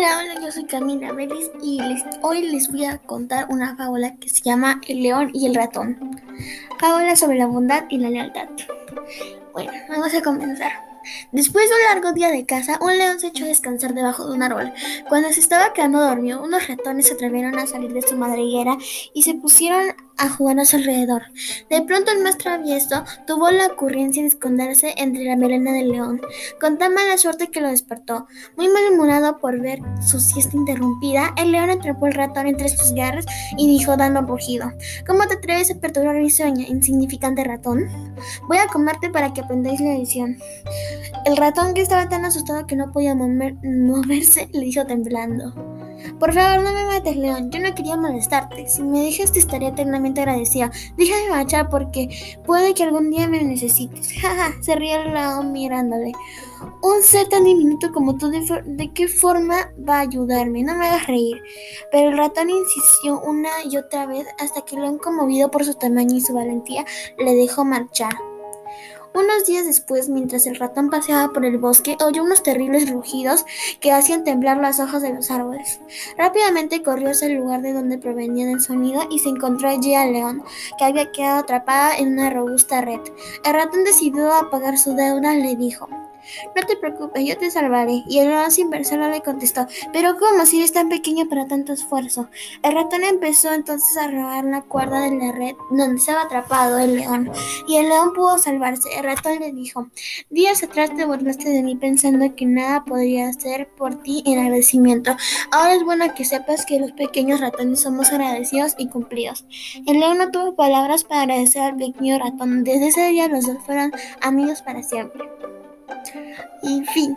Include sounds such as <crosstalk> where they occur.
Hola, hola, yo soy Camila Vélez y hoy les voy a contar una fábula que se llama El león y el ratón. Fábula sobre la bondad y la lealtad. Bueno, vamos a comenzar. Después de un largo día de caza, un león se echó a descansar debajo de un árbol. Cuando se estaba quedando dormido, unos ratones se atrevieron a salir de su madriguera y se pusieron a jugar a su alrededor. De pronto el más travieso tuvo la ocurrencia de esconderse entre la melena del león, con tan mala suerte que lo despertó. Muy malhumorado por ver su siesta interrumpida, el león atrapó al ratón entre sus garras y dijo dando rugido: ¿Cómo te atreves a perturbar mi sueño, insignificante ratón? Voy a comerte para que aprendáis la lección. El ratón, que estaba tan asustado que no podía mover- moverse, le dijo temblando: Por favor, no me mates, león. Yo no quería molestarte. Si me dejas, te estaré eternamente agradecida. Déjame marchar porque puede que algún día me necesites. <laughs> Jaja, se rió león mirándole. Un ser tan diminuto como tú, ¿de, de qué forma va a ayudarme? No me hagas reír. Pero el ratón insistió una y otra vez hasta que león, conmovido por su tamaño y su valentía, le dejó marchar. Unos días después, mientras el ratón paseaba por el bosque, oyó unos terribles rugidos que hacían temblar las hojas de los árboles. Rápidamente corrió hacia el lugar de donde provenía el sonido y se encontró allí al león, que había quedado atrapada en una robusta red. El ratón decidió apagar su deuda, le dijo. No te preocupes, yo te salvaré. Y el león sin pensarlo le contestó, pero ¿cómo si eres tan pequeño para tanto esfuerzo? El ratón empezó entonces a robar la cuerda de la red donde estaba atrapado el león, y el león pudo salvarse. El ratón le dijo, días atrás te burlaste de mí pensando que nada podría hacer por ti en agradecimiento. Ahora es bueno que sepas que los pequeños ratones somos agradecidos y cumplidos. El león no tuvo palabras para agradecer al pequeño ratón. Desde ese día los dos fueron amigos para siempre. Y fin.